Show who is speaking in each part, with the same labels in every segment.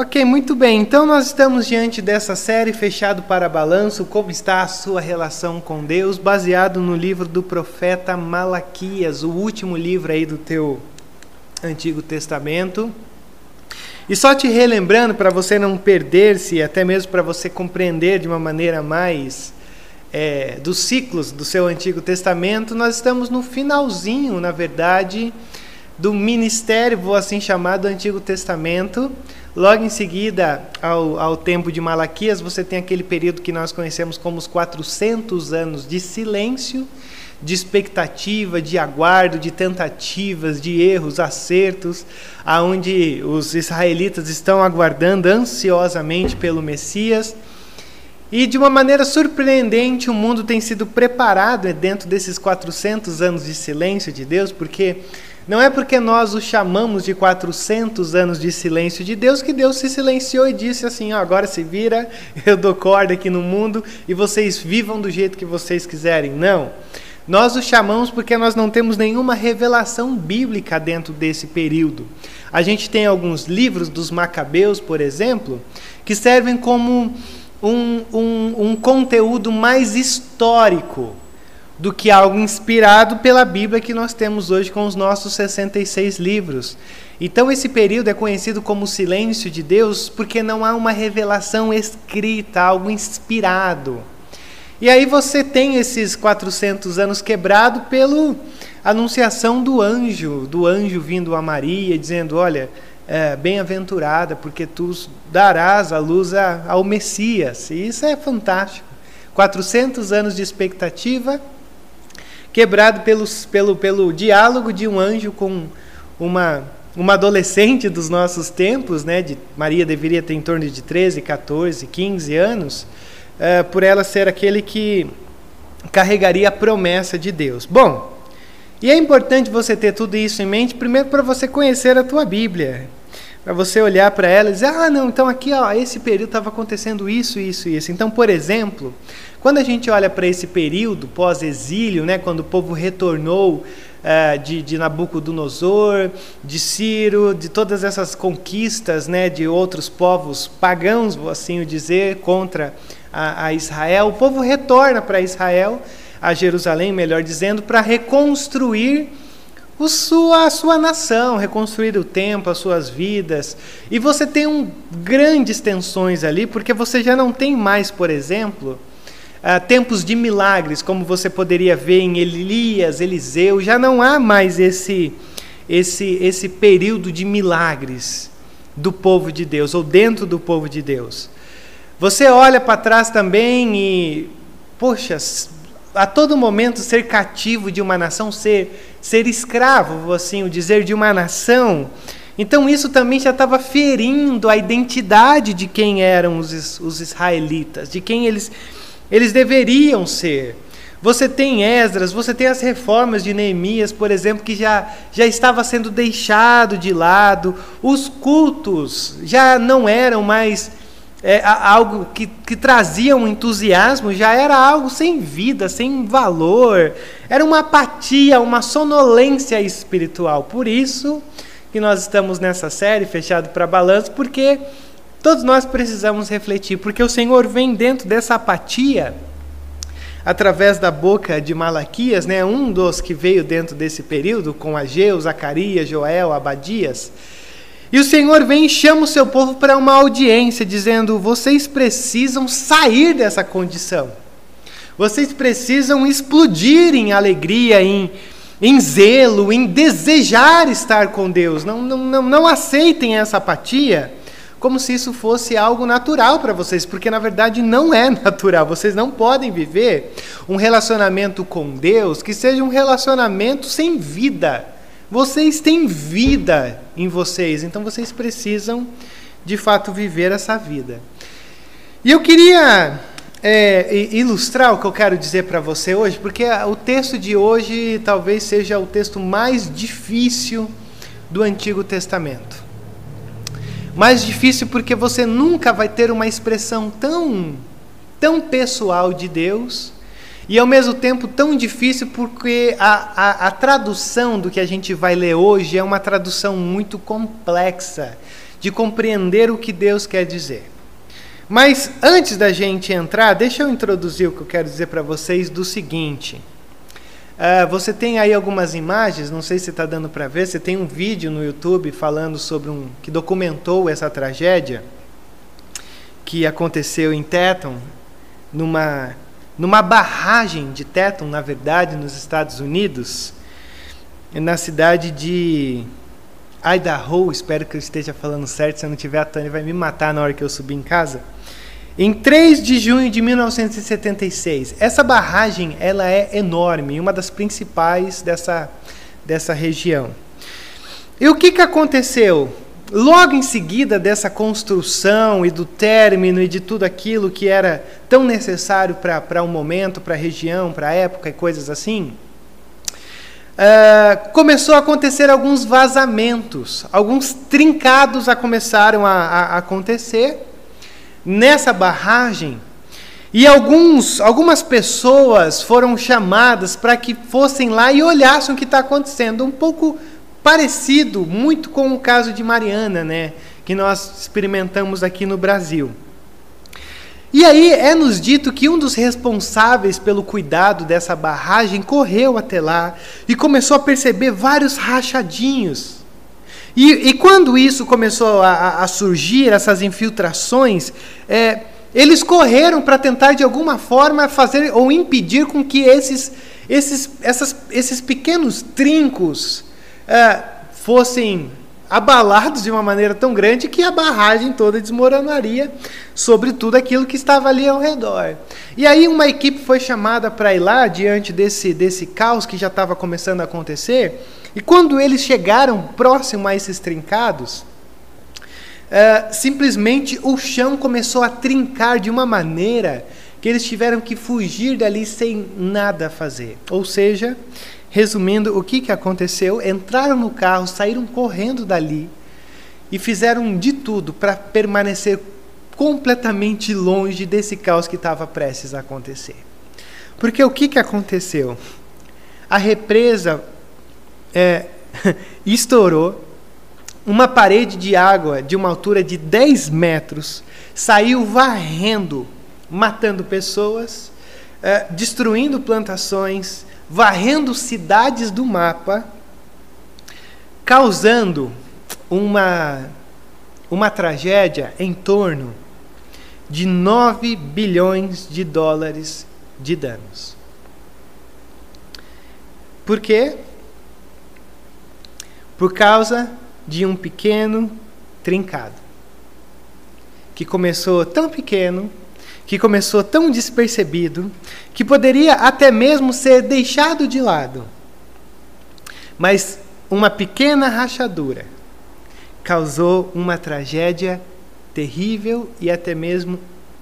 Speaker 1: Ok, muito bem. Então nós estamos diante dessa série Fechado para Balanço, como está a sua relação com Deus, baseado no livro do profeta Malaquias, o último livro aí do teu Antigo Testamento. E só te relembrando para você não perder-se, até mesmo para você compreender de uma maneira mais é, dos ciclos do seu Antigo Testamento, nós estamos no finalzinho, na verdade, do ministério, vou assim chamar, do Antigo Testamento. Logo em seguida ao, ao tempo de Malaquias, você tem aquele período que nós conhecemos como os 400 anos de silêncio, de expectativa, de aguardo, de tentativas, de erros, acertos, aonde os israelitas estão aguardando ansiosamente pelo Messias. E de uma maneira surpreendente, o mundo tem sido preparado dentro desses 400 anos de silêncio de Deus, porque não é porque nós o chamamos de 400 anos de silêncio de Deus que Deus se silenciou e disse assim: ó, agora se vira, eu dou corda aqui no mundo e vocês vivam do jeito que vocês quiserem. Não. Nós o chamamos porque nós não temos nenhuma revelação bíblica dentro desse período. A gente tem alguns livros dos Macabeus, por exemplo, que servem como um, um, um conteúdo mais histórico do que algo inspirado pela Bíblia que nós temos hoje com os nossos 66 livros. Então, esse período é conhecido como silêncio de Deus porque não há uma revelação escrita, algo inspirado. E aí você tem esses 400 anos quebrado pela anunciação do anjo, do anjo vindo a Maria, dizendo: Olha, é, bem-aventurada, porque tu darás a luz a, ao Messias. E isso é fantástico. 400 anos de expectativa quebrado pelos, pelo, pelo diálogo de um anjo com uma, uma adolescente dos nossos tempos, né, de, Maria deveria ter em torno de 13, 14, 15 anos, uh, por ela ser aquele que carregaria a promessa de Deus. Bom, e é importante você ter tudo isso em mente, primeiro para você conhecer a tua Bíblia, para você olhar para ela e dizer, ah, não, então aqui, ó, esse período estava acontecendo isso, isso, isso. Então, por exemplo, quando a gente olha para esse período pós-exílio, né, quando o povo retornou uh, de, de Nabucodonosor, de Ciro, de todas essas conquistas né, de outros povos pagãos, vou assim dizer, contra a, a Israel, o povo retorna para Israel, a Jerusalém, melhor dizendo, para reconstruir sua, a sua nação, reconstruir o tempo, as suas vidas. E você tem um, grandes tensões ali, porque você já não tem mais, por exemplo, ah, tempos de milagres, como você poderia ver em Elias, Eliseu, já não há mais esse, esse, esse período de milagres do povo de Deus, ou dentro do povo de Deus. Você olha para trás também e, poxa, a todo momento ser cativo de uma nação, ser, ser escravo, assim o dizer, de uma nação. Então isso também já estava ferindo a identidade de quem eram os, os israelitas, de quem eles eles deveriam ser. Você tem Esdras, você tem as reformas de Neemias, por exemplo, que já, já estava sendo deixado de lado. Os cultos já não eram mais é, algo que, que trazia um entusiasmo, já era algo sem vida, sem valor. Era uma apatia, uma sonolência espiritual. Por isso que nós estamos nessa série, fechado para balanço, porque Todos nós precisamos refletir, porque o Senhor vem dentro dessa apatia, através da boca de Malaquias, né, um dos que veio dentro desse período, com Ageu, Zacarias, Joel, Abadias. E o Senhor vem e chama o seu povo para uma audiência, dizendo: vocês precisam sair dessa condição. Vocês precisam explodir em alegria, em, em zelo, em desejar estar com Deus. Não, não, não, não aceitem essa apatia como se isso fosse algo natural para vocês, porque na verdade não é natural. Vocês não podem viver um relacionamento com Deus que seja um relacionamento sem vida. Vocês têm vida em vocês, então vocês precisam de fato viver essa vida. E eu queria é, ilustrar o que eu quero dizer para você hoje, porque o texto de hoje talvez seja o texto mais difícil do Antigo Testamento. Mais difícil porque você nunca vai ter uma expressão tão, tão pessoal de Deus e ao mesmo tempo tão difícil porque a, a, a, tradução do que a gente vai ler hoje é uma tradução muito complexa, de compreender o que Deus quer dizer. Mas antes da gente entrar, deixa eu introduzir o que eu quero dizer para vocês do seguinte. Uh, você tem aí algumas imagens, não sei se está dando para ver. Você tem um vídeo no YouTube falando sobre um que documentou essa tragédia que aconteceu em Teton, numa numa barragem de Teton, na verdade, nos Estados Unidos, na cidade de Idaho. Espero que eu esteja falando certo. Se eu não tiver, a Tânia vai me matar na hora que eu subir em casa. Em 3 de junho de 1976, essa barragem ela é enorme, uma das principais dessa, dessa região. E o que, que aconteceu? Logo em seguida dessa construção e do término e de tudo aquilo que era tão necessário para um momento, para a região, para a época e coisas assim, uh, começou a acontecer alguns vazamentos, alguns trincados a começaram a, a acontecer nessa barragem e alguns, algumas pessoas foram chamadas para que fossem lá e olhassem o que está acontecendo. Um pouco parecido, muito com o caso de Mariana, né, que nós experimentamos aqui no Brasil. E aí é nos dito que um dos responsáveis pelo cuidado dessa barragem correu até lá e começou a perceber vários rachadinhos e, e quando isso começou a, a, surgir, essas infiltrações, é, eles correram para tentar de alguma forma fazer ou impedir com que esses, esses, essas, esses pequenos trincos é, fossem abalados de uma maneira tão grande que a barragem toda desmoronaria sobre tudo aquilo que estava ali ao redor. E aí uma equipe foi chamada para ir lá diante desse, desse caos que já estava começando a acontecer e quando eles chegaram próximo a esses trincados, uh, simplesmente o chão começou a trincar de uma maneira que eles tiveram que fugir dali sem nada fazer. Ou seja, resumindo, o que, que aconteceu? Entraram no carro, saíram correndo dali e fizeram de tudo para permanecer completamente longe desse caos que estava prestes a acontecer. Porque o que, que aconteceu? A represa é, estourou, uma parede de água de uma altura de 10 metros saiu varrendo, matando pessoas, é, destruindo plantações, varrendo cidades do mapa, causando uma, uma tragédia em torno de 9 bilhões de dólares de danos. Por quê? Por causa de um pequeno trincado que começou tão pequeno, que começou tão despercebido, que poderia até mesmo ser deixado de lado. Mas uma pequena rachadura causou uma tragédia terrível e até mesmo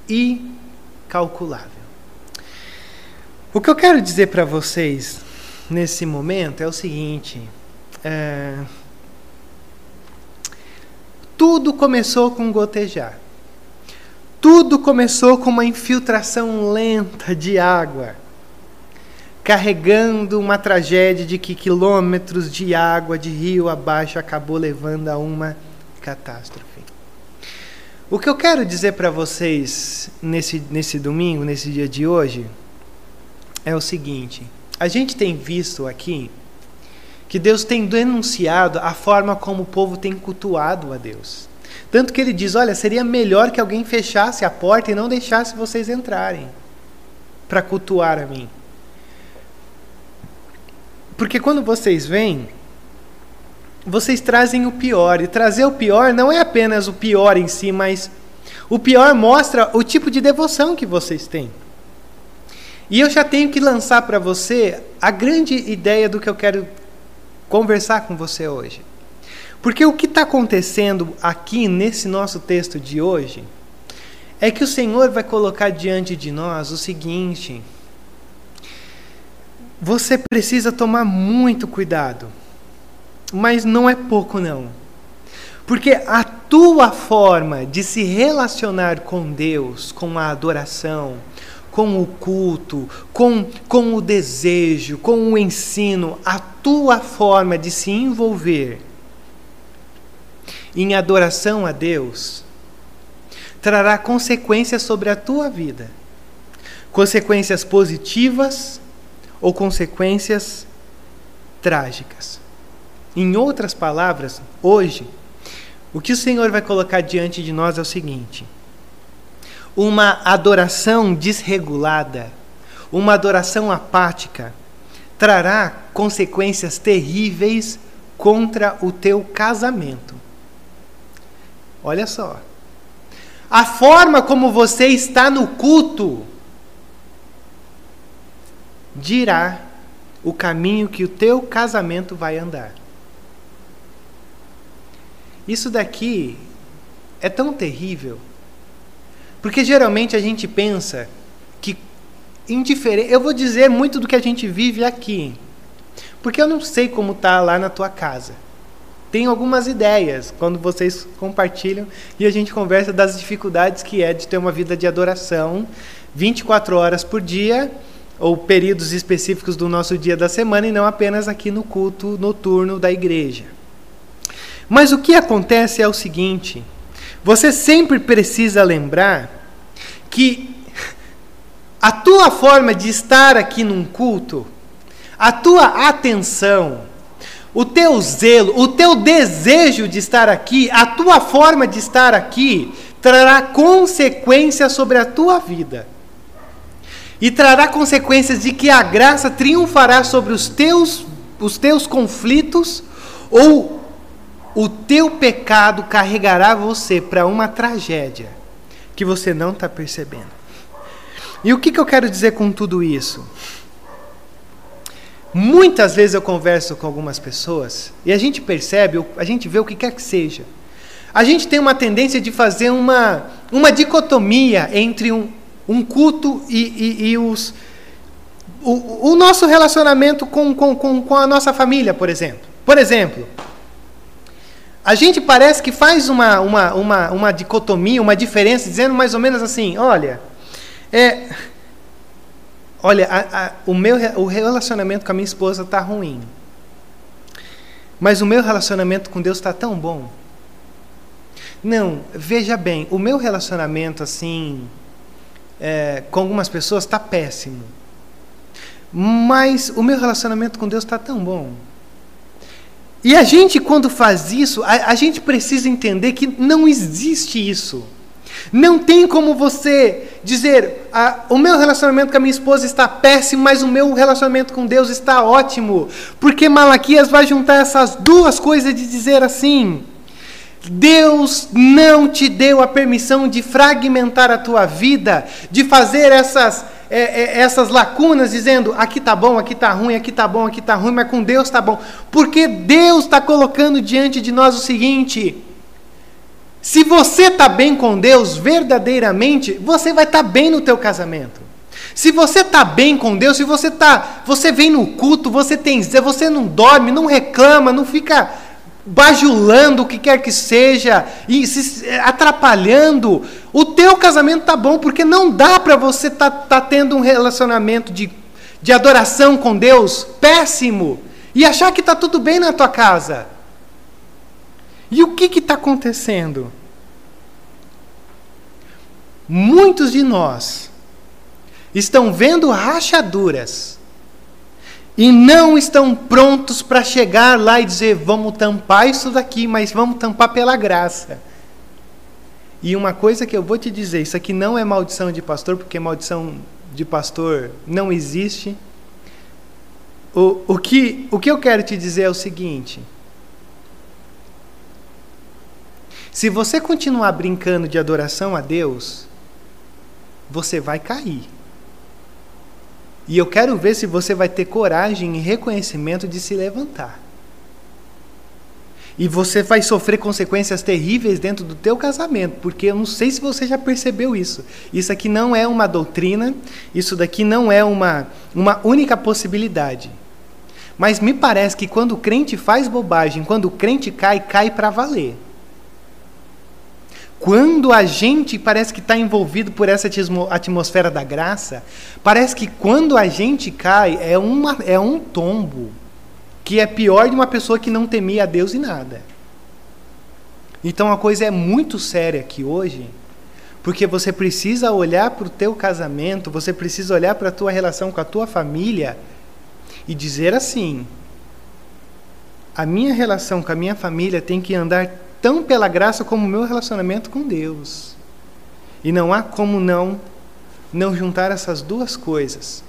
Speaker 1: incalculável. O que eu quero dizer para vocês nesse momento é o seguinte: é... Tudo começou com gotejar. Tudo começou com uma infiltração lenta de água, carregando uma tragédia de que quilômetros de água de rio abaixo acabou levando a uma catástrofe. O que eu quero dizer para vocês nesse, nesse domingo, nesse dia de hoje, é o seguinte: a gente tem visto aqui que Deus tem denunciado a forma como o povo tem cultuado a Deus. Tanto que ele diz: olha, seria melhor que alguém fechasse a porta e não deixasse vocês entrarem para cultuar a mim. Porque quando vocês vêm, vocês trazem o pior. E trazer o pior não é apenas o pior em si, mas o pior mostra o tipo de devoção que vocês têm. E eu já tenho que lançar para você a grande ideia do que eu quero conversar com você hoje. Porque o que está acontecendo aqui nesse nosso texto de hoje é que o Senhor vai colocar diante de nós o seguinte: você precisa tomar muito cuidado, mas não é pouco, não. Porque a tua forma de se relacionar com Deus, com a adoração, com o culto, com, com o desejo, com o ensino, a tua forma de se envolver em adoração a Deus trará consequências sobre a tua vida. Consequências positivas ou consequências trágicas. Em outras palavras, hoje, o que o Senhor vai colocar diante de nós é o seguinte: uma adoração desregulada, uma adoração apática, trará consequências terríveis contra o teu casamento. Olha só. A forma como você está no culto dirá o caminho que o teu casamento vai andar. Isso daqui é tão terrível, porque geralmente a gente pensa que indiferente, eu vou dizer muito do que a gente vive aqui, porque eu não sei como tá lá na tua casa. Tenho algumas ideias quando vocês compartilham e a gente conversa das dificuldades que é de ter uma vida de adoração 24 horas por dia ou períodos específicos do nosso dia da semana e não apenas aqui no culto noturno da igreja. Mas o que acontece é o seguinte: você sempre precisa lembrar que a tua forma de estar aqui num culto, a tua atenção, o teu zelo, o teu desejo de estar aqui, a tua forma de estar aqui, trará consequências sobre a tua vida. E trará consequências de que a graça triunfará sobre os teus, os teus conflitos ou o teu pecado carregará você para uma tragédia que você não está percebendo. E o que, que eu quero dizer com tudo isso? Muitas vezes eu converso com algumas pessoas e a gente percebe, a gente vê o que quer que seja. A gente tem uma tendência de fazer uma, uma dicotomia entre um, um culto e, e, e os, o, o, nosso relacionamento com, com, com, com a nossa família, por exemplo. Por exemplo, a gente parece que faz uma, uma, uma, uma dicotomia, uma diferença, dizendo mais ou menos assim: olha, é, olha, a, a, o meu o relacionamento com a minha esposa está ruim, mas o meu relacionamento com Deus está tão bom. Não, veja bem, o meu relacionamento assim é, com algumas pessoas está péssimo. Mas o meu relacionamento com Deus está tão bom. E a gente, quando faz isso, a, a, gente precisa entender que não existe isso. Não tem como você dizer: ah, o meu relacionamento com a minha esposa está péssimo, mas o meu relacionamento com Deus está ótimo. Porque Malaquias vai juntar essas duas coisas de dizer assim. Deus não te deu a permissão de fragmentar a tua vida, de fazer essas, é, é, essas lacunas, dizendo aqui está bom, aqui está ruim, aqui está bom, aqui está ruim, mas com Deus está bom. Porque Deus está colocando diante de nós o seguinte: se você está bem com Deus verdadeiramente, você vai estar tá bem no teu casamento. Se você está bem com Deus, se você tá, você vem no culto, você tem, você não dorme, não reclama, não fica bajulando o que quer que seja e se atrapalhando, o teu casamento tá bom, porque não dá para você tá, tá tendo um relacionamento de, de adoração com Deus péssimo e achar que está tudo bem na tua casa. E o que está acontecendo? Muitos de nós estão vendo rachaduras e não estão prontos para chegar lá e dizer: vamos tampar isso daqui, mas vamos tampar pela graça. E uma coisa que eu vou te dizer: isso aqui não é maldição de pastor, porque maldição de pastor não existe. O, o, que, o que eu quero te dizer é o seguinte: se você continuar brincando de adoração a Deus, você vai cair. E eu quero ver se você vai ter coragem e reconhecimento de se levantar. E você vai sofrer consequências terríveis dentro do teu casamento, porque eu não sei se você já percebeu isso. Isso aqui não é uma doutrina, isso daqui não é uma, uma única possibilidade. Mas me parece que quando o crente faz bobagem, quando o crente cai, cai para valer. Quando a gente parece que está envolvido por essa atmosfera da graça, parece que quando a gente cai é, uma, é um tombo que é pior de uma pessoa que não temia a Deus e nada. Então a coisa é muito séria aqui hoje, porque você precisa olhar para o teu casamento, você precisa olhar para a tua relação com a tua família e dizer assim: a minha relação com a minha família tem que andar tão pela graça como o meu relacionamento com Deus. E não há como não não juntar essas duas coisas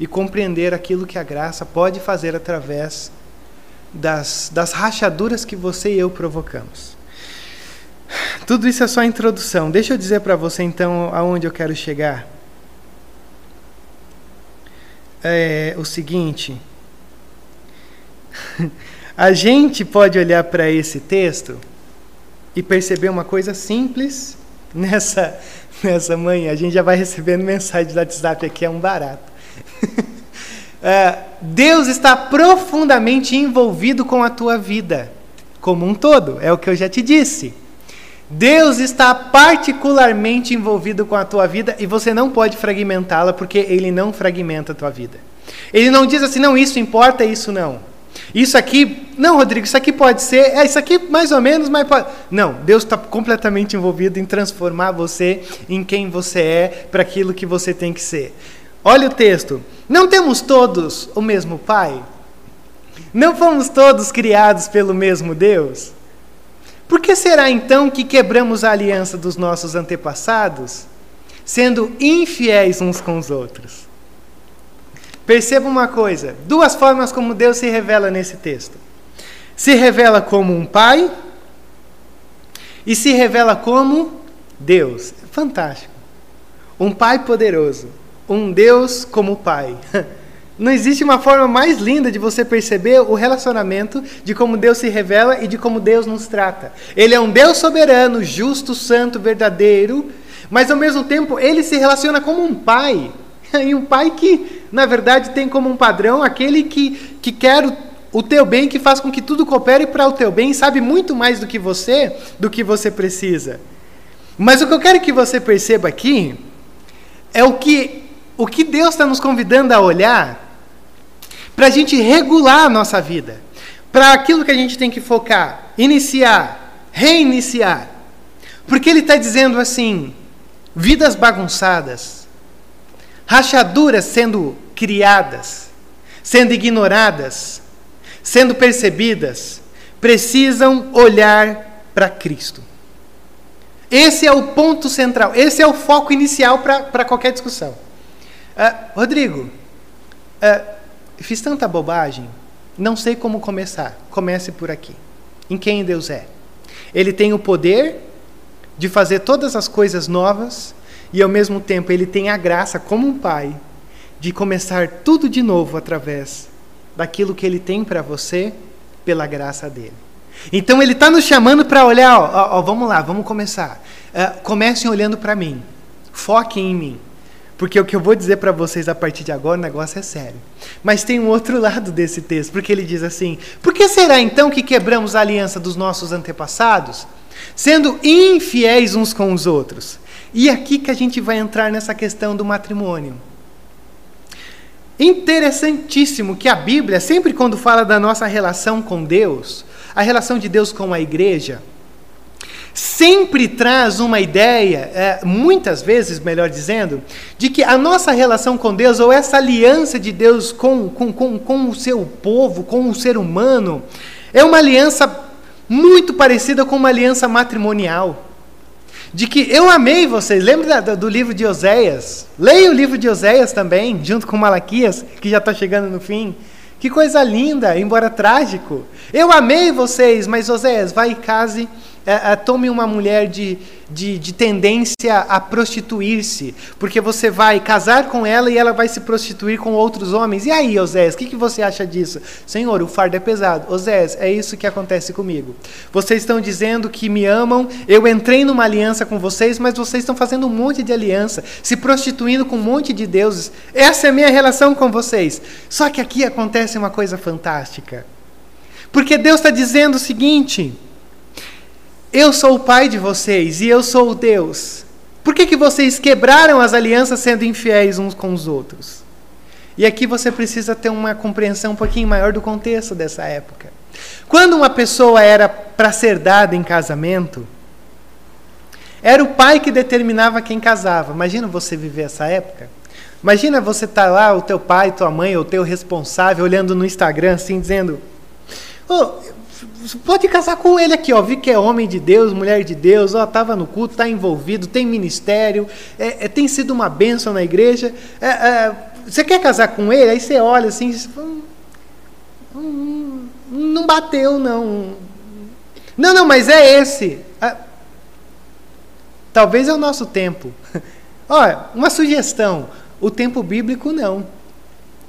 Speaker 1: e compreender aquilo que a graça pode fazer através das, das rachaduras que você e eu provocamos. Tudo isso é só introdução. Deixa eu dizer para você então aonde eu quero chegar. É o seguinte. A gente pode olhar para esse texto e perceber uma coisa simples nessa, nessa manhã. A gente já vai recebendo mensagem do WhatsApp aqui, é um barato. é, Deus está profundamente envolvido com a tua vida, como um todo, é o que eu já te disse. Deus está particularmente envolvido com a tua vida e você não pode fragmentá-la porque ele não fragmenta a tua vida. Ele não diz assim, não, isso importa, isso não. Isso aqui, não, Rodrigo, isso aqui pode ser, é isso aqui mais ou menos, mas pode. Não, Deus está completamente envolvido em transformar você em quem você é, para aquilo que você tem que ser. Olha o texto. Não temos todos o mesmo Pai? Não fomos todos criados pelo mesmo Deus? Por que será então que quebramos a aliança dos nossos antepassados, sendo infiéis uns com os outros? Perceba uma coisa: duas formas como Deus se revela nesse texto. Se revela como um pai e se revela como Deus. Fantástico. Um pai poderoso. Um Deus como pai. Não existe uma forma mais linda de você perceber o relacionamento de como Deus se revela e de como Deus nos trata. Ele é um Deus soberano, justo, santo, verdadeiro, mas ao mesmo tempo ele se relaciona como um pai. E um pai que, na verdade, tem como um padrão aquele que, que quer o, o teu bem, que faz com que tudo coopere para o teu bem, sabe muito mais do que você, do que você precisa. Mas o que eu quero que você perceba aqui é o que, o que Deus está nos convidando a olhar para a gente regular a nossa vida, para aquilo que a gente tem que focar, iniciar, reiniciar. Porque Ele está dizendo assim: vidas bagunçadas rachaduras sendo criadas, sendo ignoradas, sendo percebidas, precisam olhar para Cristo. Esse é o ponto central, esse é o foco inicial para qualquer discussão. Uh, Rodrigo, uh, fiz tanta bobagem, não sei como começar. Comece por aqui. Em quem Deus é? Ele tem o poder de fazer todas as coisas novas e ao mesmo tempo ele tem a graça, como um pai, de começar tudo de novo através daquilo que ele tem para você, pela graça dele. Então ele está nos chamando para olhar, ó, ó, vamos lá, vamos começar. Uh, comecem olhando para mim, foquem em mim. Porque o que eu vou dizer para vocês a partir de agora, o negócio é sério. Mas tem um outro lado desse texto, porque ele diz assim: Por que será então que quebramos a aliança dos nossos antepassados, sendo infiéis uns com os outros? E é aqui que a gente vai entrar nessa questão do matrimônio. Interessantíssimo que a Bíblia, sempre quando fala da nossa relação com Deus, a relação de Deus com a igreja, sempre traz uma ideia, é, muitas vezes, melhor dizendo, de que a nossa relação com Deus, ou essa aliança de Deus com, com, com, com o seu povo, com o ser humano, é uma aliança muito parecida com uma aliança matrimonial de que eu amei vocês. Lembra do livro de Oséias? Leia o livro de Oséias também, junto com Malaquias, que já está chegando no fim. Que coisa linda, embora trágico. Eu amei vocês, mas Oséias, vai e case é, é, tome uma mulher de, de, de tendência a prostituir-se, porque você vai casar com ela e ela vai se prostituir com outros homens. E aí, Osés, o que, que você acha disso? Senhor, o fardo é pesado. Osés, é isso que acontece comigo. Vocês estão dizendo que me amam, eu entrei numa aliança com vocês, mas vocês estão fazendo um monte de aliança, se prostituindo com um monte de deuses. Essa é a minha relação com vocês. Só que aqui acontece uma coisa fantástica. Porque Deus está dizendo o seguinte eu sou o pai de vocês e eu sou o Deus. Por que, que vocês quebraram as alianças sendo infiéis uns com os outros? E aqui você precisa ter uma compreensão um pouquinho maior do contexto dessa época. Quando uma pessoa era para ser dada em casamento, era o pai que determinava quem casava. Imagina você viver essa época. Imagina você estar tá lá, o teu pai, tua mãe, ou teu responsável, olhando no Instagram assim, dizendo: oh, pode casar com ele aqui, ó. Vi que é homem de Deus, mulher de Deus, ó, estava no culto, está envolvido, tem ministério, é, é, tem sido uma bênção na igreja. É, é você quer casar com ele? Aí você olha assim, hum, hum, não bateu, não. Não, não, mas é esse. Ah, talvez é o nosso tempo. Olha, uma sugestão: o tempo bíblico não.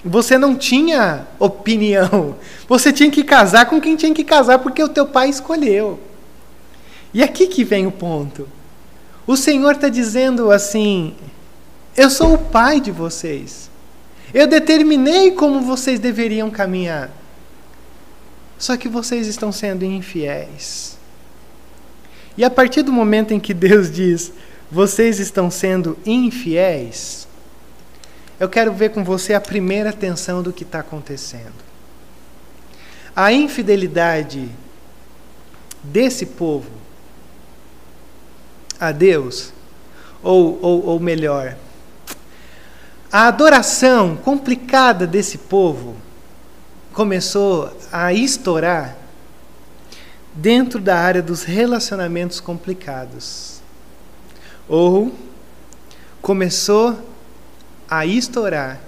Speaker 1: Você não tinha opinião. Você tinha que casar com quem tinha que casar porque o teu pai escolheu. E aqui que vem o ponto. O Senhor está dizendo assim: Eu sou o pai de vocês. Eu determinei como vocês deveriam caminhar. Só que vocês estão sendo infiéis. E a partir do momento em que Deus diz: Vocês estão sendo infiéis eu quero ver com você a primeira tensão do que está acontecendo. A infidelidade desse povo a Deus, ou, ou, ou melhor, a adoração complicada desse povo começou a estourar dentro da área dos relacionamentos complicados. Ou começou a estourar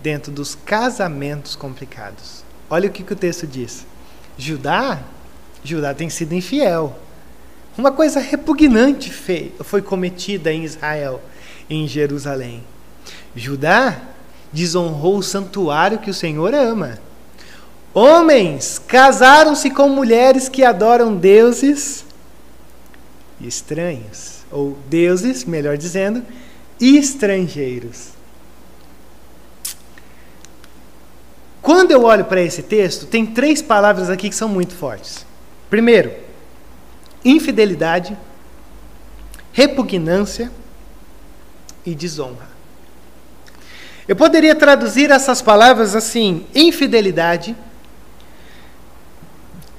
Speaker 1: dentro dos casamentos complicados. Olha o que, que o texto diz. Judá, Judá tem sido infiel. Uma coisa repugnante foi cometida em Israel, em Jerusalém. Judá desonrou o santuário que o Senhor ama. Homens casaram-se com mulheres que adoram deuses estranhos, ou deuses, melhor dizendo, estrangeiros. Quando eu olho para esse texto, tem três palavras aqui que são muito fortes. Primeiro, infidelidade, repugnância e desonra. Eu poderia traduzir essas palavras assim: infidelidade,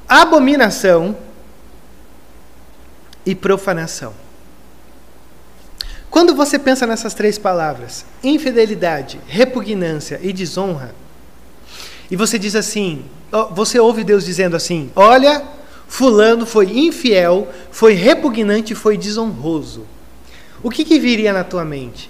Speaker 1: abominação e profanação. Quando você pensa nessas três palavras, infidelidade, repugnância e desonra, e você diz assim, você ouve Deus dizendo assim: olha, Fulano foi infiel, foi repugnante foi desonroso. O que, que viria na tua mente?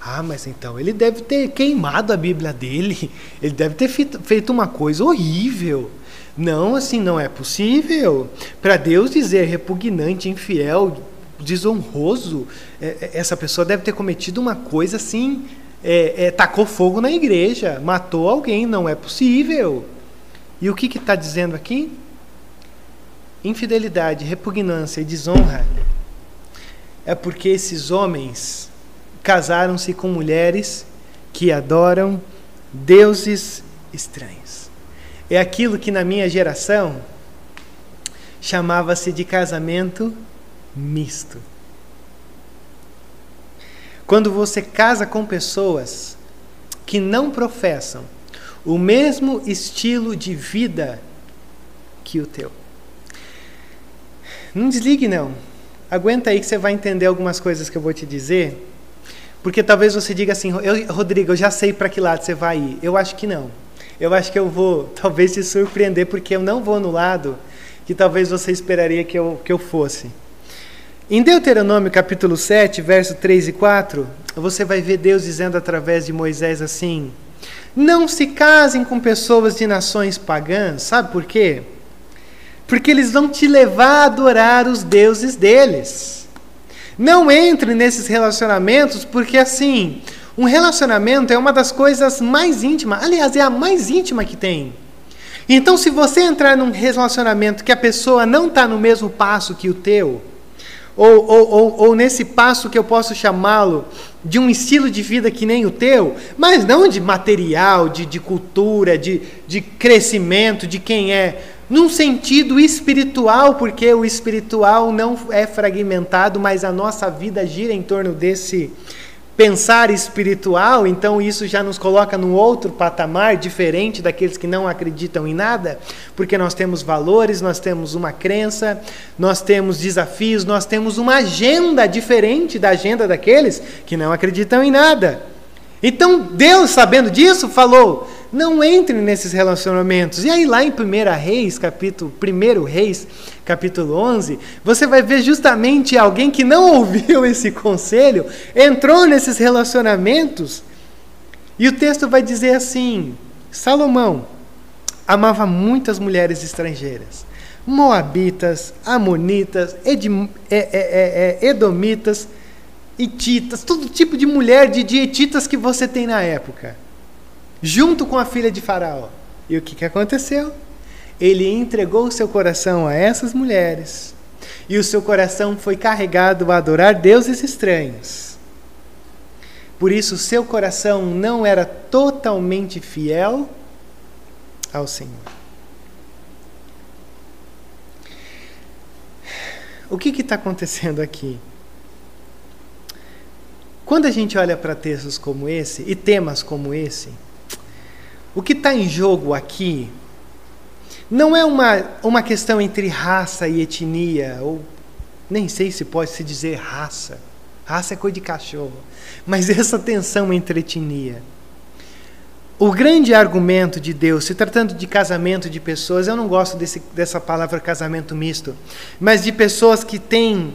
Speaker 1: Ah, mas então ele deve ter queimado a Bíblia dele, ele deve ter feito uma coisa horrível. Não, assim não é possível. Para Deus dizer repugnante, infiel, desonroso, é, é, essa pessoa deve ter cometido uma coisa assim, é, é, tacou fogo na igreja, matou alguém, não é possível. E o que está dizendo aqui? Infidelidade, repugnância e desonra é porque esses homens casaram-se com mulheres que adoram deuses estranhos. É aquilo que na minha geração chamava-se de casamento misto. Quando você casa com pessoas que não professam o mesmo estilo de vida que o teu. Não desligue não. Aguenta aí que você vai entender algumas coisas que eu vou te dizer. Porque talvez você diga assim, eu, Rodrigo, eu já sei para que lado você vai ir. Eu acho que não. Eu acho que eu vou talvez te surpreender, porque eu não vou no lado que talvez você esperaria que eu, que eu fosse. Em Deuteronômio capítulo 7, verso 3 e 4, você vai ver Deus dizendo através de Moisés assim: Não se casem com pessoas de nações pagãs, sabe por quê? Porque eles vão te levar a adorar os deuses deles. Não entre nesses relacionamentos, porque assim, um relacionamento é uma das coisas mais íntimas, aliás, é a mais íntima que tem. Então, se você entrar num relacionamento que a pessoa não está no mesmo passo que o teu, ou, ou, ou, ou nesse passo que eu posso chamá-lo de um estilo de vida que nem o teu, mas não de material, de, de cultura, de, de crescimento, de quem é, num sentido espiritual, porque o espiritual não é fragmentado, mas a nossa vida gira em torno desse pensar espiritual, então isso já nos coloca num outro patamar diferente daqueles que não acreditam em nada, porque nós temos valores, nós temos uma crença, nós temos desafios, nós temos uma agenda diferente da agenda daqueles que não acreditam em nada. Então Deus, sabendo disso, falou: não entre nesses relacionamentos. E aí lá em 1 Reis, capítulo 1 Reis, capítulo 11, você vai ver justamente alguém que não ouviu esse conselho, entrou nesses relacionamentos, e o texto vai dizer assim: Salomão amava muitas mulheres estrangeiras, moabitas, amonitas, edim, é, é, é, é edomitas, ititas, todo tipo de mulher de, de que você tem na época, junto com a filha de Faraó. E o que, que aconteceu? ele entregou seu coração a essas mulheres, e o seu coração foi carregado a adorar deuses estranhos. Por isso, seu coração não era totalmente fiel ao Senhor. O que está acontecendo aqui? Quando a gente olha para textos como esse e temas como esse, o que está em jogo aqui não é uma, uma questão entre raça e etnia, ou nem sei se pode se dizer raça. Raça é coisa de cachorro. Mas essa tensão entre etnia. O grande argumento de Deus, se tratando de casamento de pessoas, eu não gosto desse, dessa palavra casamento misto, mas de pessoas que têm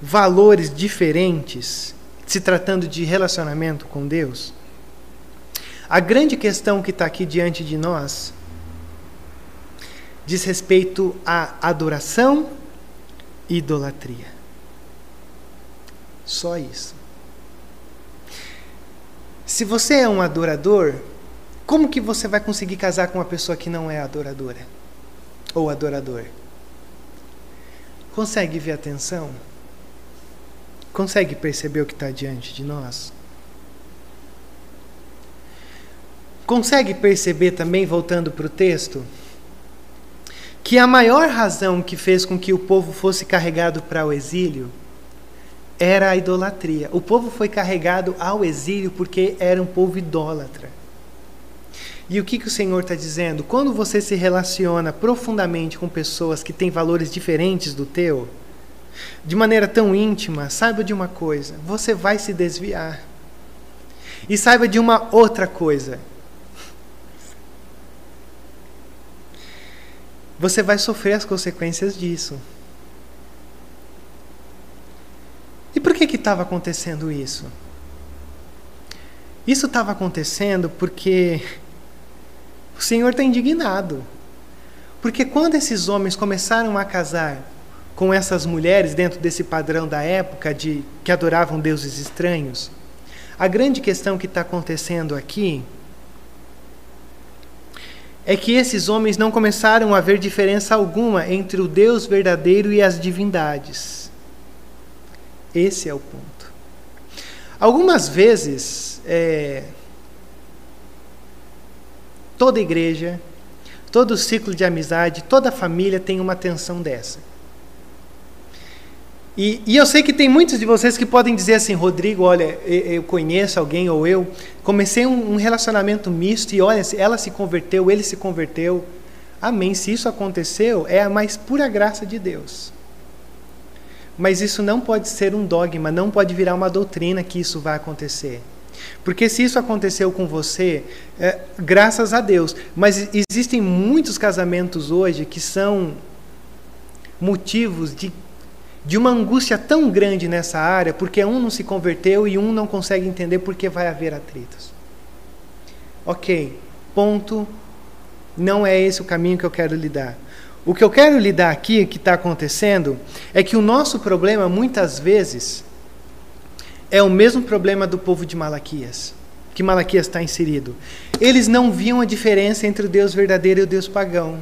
Speaker 1: valores diferentes, se tratando de relacionamento com Deus. A grande questão que está aqui diante de nós diz respeito à adoração e idolatria. Só isso. Se você é um adorador, como que você vai conseguir casar com uma pessoa que não é adoradora? Ou adorador? Consegue ver a atenção? Consegue perceber o que está diante de nós? Consegue perceber também, voltando para o texto, que a maior razão que fez com que o povo fosse carregado para o exílio era a idolatria. O povo foi carregado ao exílio porque era um povo idólatra. E o que, que o Senhor está dizendo? Quando você se relaciona profundamente com pessoas que têm valores diferentes do teu, de maneira tão íntima, saiba de uma coisa: você vai se desviar. E saiba de uma outra coisa: você vai sofrer as consequências disso. E por que que estava acontecendo isso? Isso estava acontecendo porque o Senhor está indignado. Porque quando esses homens começaram a casar com essas mulheres dentro desse padrão da época de que adoravam deuses estranhos, a grande questão que está acontecendo aqui é que esses homens não começaram a ver diferença alguma entre o Deus verdadeiro e as divindades. Esse é o ponto. Algumas vezes, é, toda igreja, todo ciclo de amizade, toda família tem uma tensão dessa. E, e, eu sei que tem muitos de vocês que podem dizer assim, Rodrigo, olha, eu conheço alguém ou eu comecei um, relacionamento misto e olha, ela se converteu, ele se converteu. Amém. Se isso aconteceu, é a mais pura graça de Deus. Mas isso não pode ser um dogma, não pode virar uma doutrina que isso vai acontecer. Porque se isso aconteceu com você, é, graças a Deus. Mas existem muitos casamentos hoje que são motivos de de uma angústia tão grande nessa área, porque um não se converteu e um não consegue entender porque vai haver atritos. Ok, ponto. Não é esse o caminho que eu quero lidar. O que eu quero lidar aqui, que está acontecendo, é que o nosso problema, muitas vezes, é o mesmo problema do povo de Malaquias, que Malaquias está inserido. Eles não viam a diferença entre o Deus verdadeiro e o Deus pagão.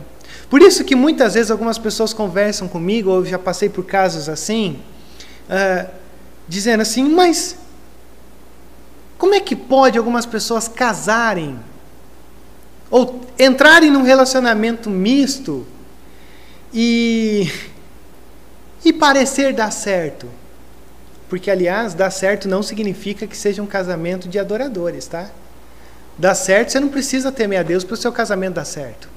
Speaker 1: Por isso que muitas vezes algumas pessoas conversam comigo, ou eu já passei por casos assim, uh, dizendo assim, mas como é que pode algumas pessoas casarem ou entrarem num relacionamento misto e, e parecer dar certo? Porque, aliás, dar certo não significa que seja um casamento de adoradores, tá? Dar certo, você não precisa temer a Deus para o seu casamento dar certo.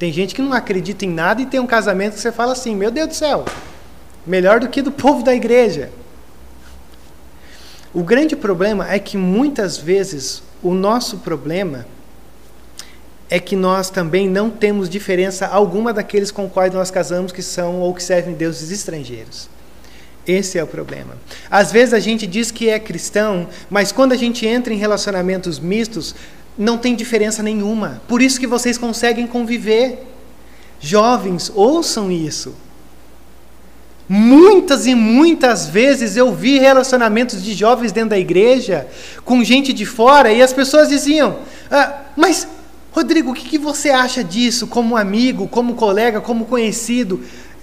Speaker 1: Tem gente que não acredita em nada e tem um casamento que você fala assim: meu Deus do céu, melhor do que do povo da igreja. O grande problema é que muitas vezes o nosso problema é que nós também não temos diferença alguma daqueles com quais nós casamos que são ou que servem deuses estrangeiros. Esse é o problema. Às vezes a gente diz que é cristão, mas quando a gente entra em relacionamentos mistos, não tem diferença nenhuma. Por isso que vocês conseguem conviver. Jovens, ouçam isso. Muitas e muitas vezes eu vi relacionamentos de jovens dentro da igreja com gente de fora e as pessoas diziam: ah, Mas, Rodrigo, o que, que você acha disso como amigo, como colega, como conhecido?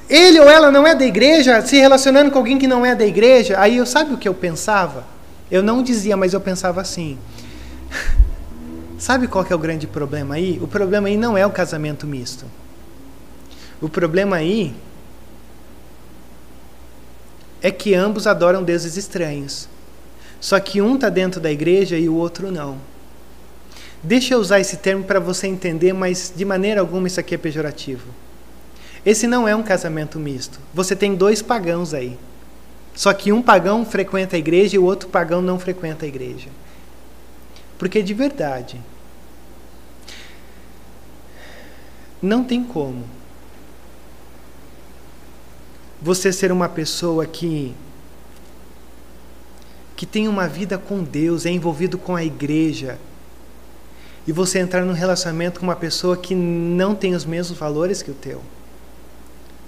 Speaker 1: Ele ou ela não é da igreja, se relacionando com alguém que não é da igreja. Aí eu sabe o que eu pensava? Eu não dizia, mas eu pensava assim. Sabe qual é o grande problema aí? O problema aí não é o casamento misto. O problema aí é que ambos adoram deuses estranhos. Só que um está dentro da igreja e o outro não. Deixa eu usar esse termo para você entender, mas de maneira alguma isso aqui é pejorativo. Esse não é um casamento misto. Você tem dois pagãos aí. Só que um pagão frequenta a igreja e o outro pagão não frequenta a igreja. Porque de verdade, não tem como você ser uma pessoa que que tem uma vida com Deus, é envolvido com a igreja, e você entrar num relacionamento com uma pessoa que não tem os mesmos valores que o teu.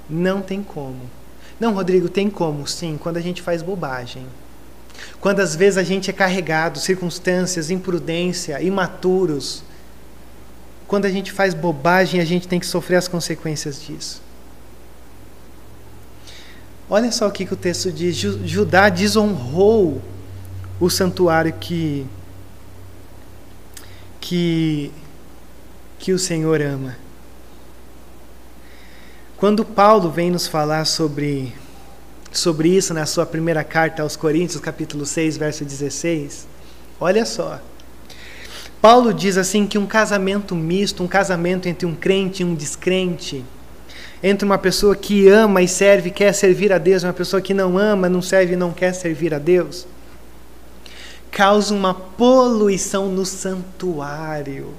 Speaker 1: Não tem como. Não, Rodrigo, tem como, sim, quando a gente faz bobagem. Quando às vezes a gente é carregado, circunstâncias, imprudência, imaturos. Quando a gente faz bobagem, a gente tem que sofrer as consequências disso. Olha só o que, que o texto diz: Judá desonrou o santuário que, que, que o Senhor ama. Quando Paulo vem nos falar sobre, sobre isso na sua primeira carta aos Coríntios, capítulo 6, verso 16, olha só. Paulo diz assim que um casamento misto, um casamento entre um crente e um descrente, entre uma pessoa que ama e serve, quer servir a Deus, uma pessoa que não ama, não serve e não quer servir a Deus, causa uma poluição no santuário.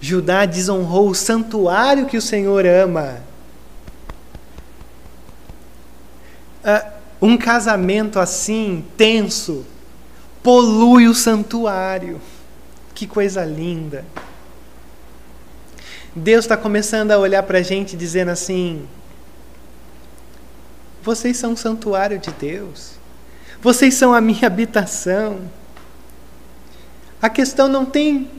Speaker 1: Judá desonrou o santuário que o Senhor ama. Uh, um casamento assim, tenso, polui o santuário. Que coisa linda. Deus está começando a olhar para a gente dizendo assim: vocês são um santuário de Deus, vocês são a minha habitação. A questão não tem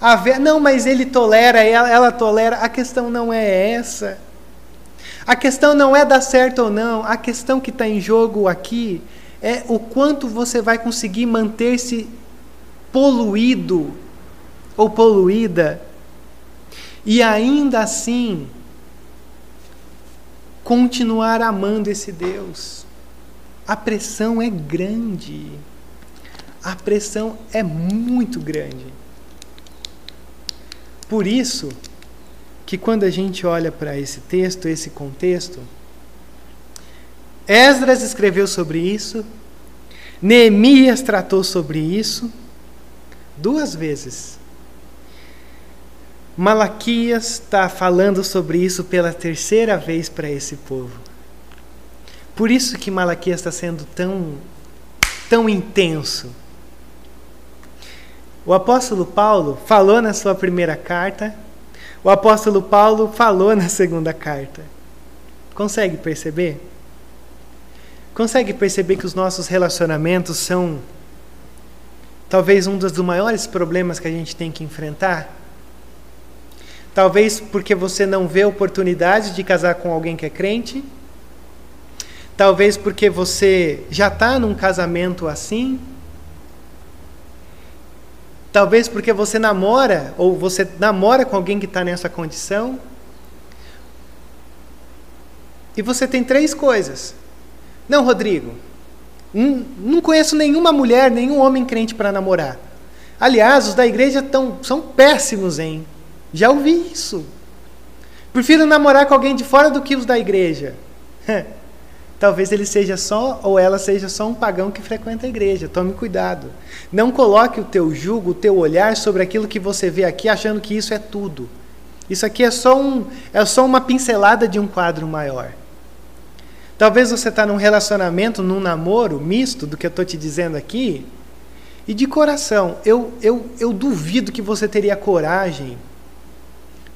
Speaker 1: a ver, não, mas ele tolera, ela, ela tolera. A questão não é essa. A questão não é dar certo ou não, a questão que está em jogo aqui é o quanto você vai conseguir manter-se poluído ou poluída e ainda assim continuar amando esse Deus. A pressão é grande. A pressão é muito grande. Por isso, que quando a gente olha para esse texto, esse contexto, Esdras escreveu sobre isso, Neemias tratou sobre isso duas vezes. Malaquias está falando sobre isso pela terceira vez para esse povo. Por isso que Malaquias está sendo tão, tão intenso. O apóstolo Paulo falou na sua primeira carta o apóstolo Paulo falou na segunda carta. Consegue perceber? Consegue perceber que os nossos relacionamentos são talvez um dos maiores problemas que a gente tem que enfrentar? Talvez porque você não vê oportunidade de casar com alguém que é crente? Talvez porque você já está num casamento assim? Talvez porque você namora, ou você namora com alguém que está nessa condição. E você tem três coisas. Não, Rodrigo, Hum, não conheço nenhuma mulher, nenhum homem crente para namorar. Aliás, os da igreja tão, são péssimos, hein? Já ouvi isso. Prefiro namorar com alguém de fora do que os da igreja. Talvez ele seja só, ou ela seja só um pagão que frequenta a igreja. Tome cuidado. Não coloque o teu jugo, o teu olhar sobre aquilo que você vê aqui, achando que isso é tudo. Isso aqui é só, um, é só uma pincelada de um quadro maior. Talvez você está num relacionamento, num namoro misto do que eu estou te dizendo aqui, e de coração, eu, eu, eu duvido que você teria coragem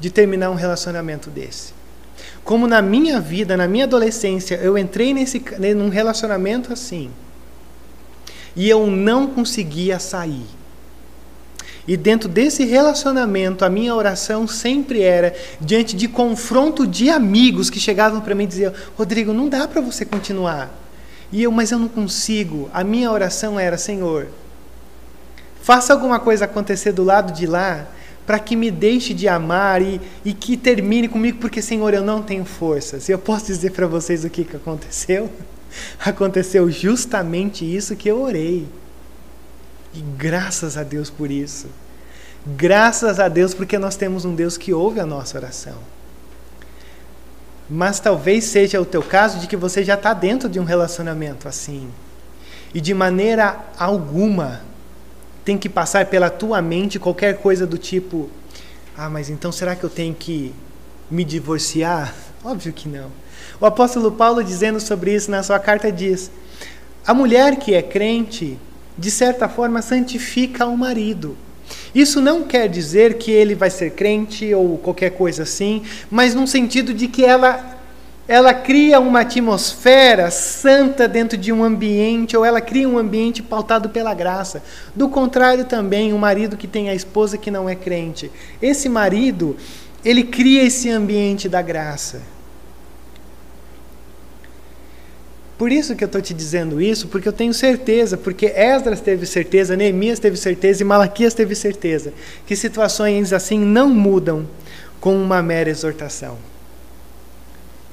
Speaker 1: de terminar um relacionamento desse. Como na minha vida, na minha adolescência, eu entrei nesse, num relacionamento assim, e eu não conseguia sair. E dentro desse relacionamento, a minha oração sempre era diante de confronto de amigos que chegavam para mim e diziam: Rodrigo, não dá para você continuar. E eu, mas eu não consigo. A minha oração era: Senhor, faça alguma coisa acontecer do lado de lá para que me deixe de amar e, e que termine comigo, porque, Senhor, eu não tenho forças. E eu posso dizer para vocês o que, que aconteceu? Aconteceu justamente isso que eu orei. E graças a Deus por isso. Graças a Deus porque nós temos um Deus que ouve a nossa oração. Mas talvez seja o teu caso de que você já está dentro de um relacionamento assim. E de maneira alguma tem que passar pela tua mente qualquer coisa do tipo: ah, mas então será que eu tenho que me divorciar? Óbvio que não. O apóstolo Paulo, dizendo sobre isso na sua carta, diz: a mulher que é crente de certa forma, santifica o marido. Isso não quer dizer que ele vai ser crente ou qualquer coisa assim, mas num sentido de que ela ela cria uma atmosfera santa dentro de um ambiente, ou ela cria um ambiente pautado pela graça. Do contrário, também, o um marido que tem a esposa que não é crente. Esse marido, ele cria esse ambiente da graça. Por isso que eu estou te dizendo isso, porque eu tenho certeza, porque Esdras teve certeza, Neemias teve certeza e Malaquias teve certeza, que situações assim não mudam com uma mera exortação.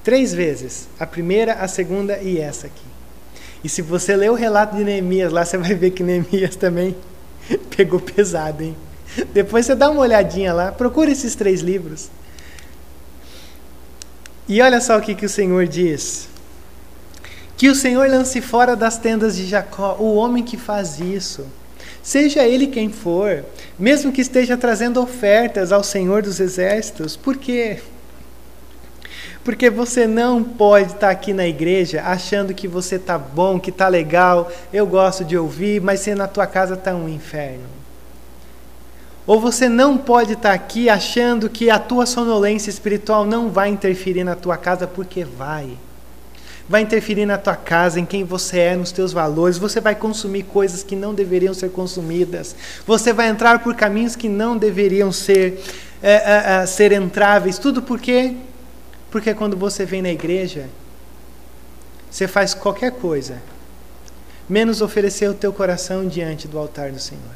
Speaker 1: Três vezes, a primeira, a segunda e essa aqui. E se você ler o relato de Neemias lá, você vai ver que Neemias também pegou pesado, hein? Depois você dá uma olhadinha lá, procura esses três livros. E olha só o que, que o Senhor diz. Que o Senhor lance fora das tendas de Jacó o homem que faz isso. Seja ele quem for, mesmo que esteja trazendo ofertas ao Senhor dos Exércitos, por quê? Porque você não pode estar aqui na igreja achando que você está bom, que está legal, eu gosto de ouvir, mas se na tua casa está um inferno. Ou você não pode estar aqui achando que a tua sonolência espiritual não vai interferir na tua casa, porque vai vai interferir na tua casa, em quem você é, nos teus valores. Você vai consumir coisas que não deveriam ser consumidas. Você vai entrar por caminhos que não deveriam ser, é, é, ser entráveis. Tudo por quê? Porque quando você vem na igreja, você faz qualquer coisa, menos oferecer o teu coração diante do altar do Senhor.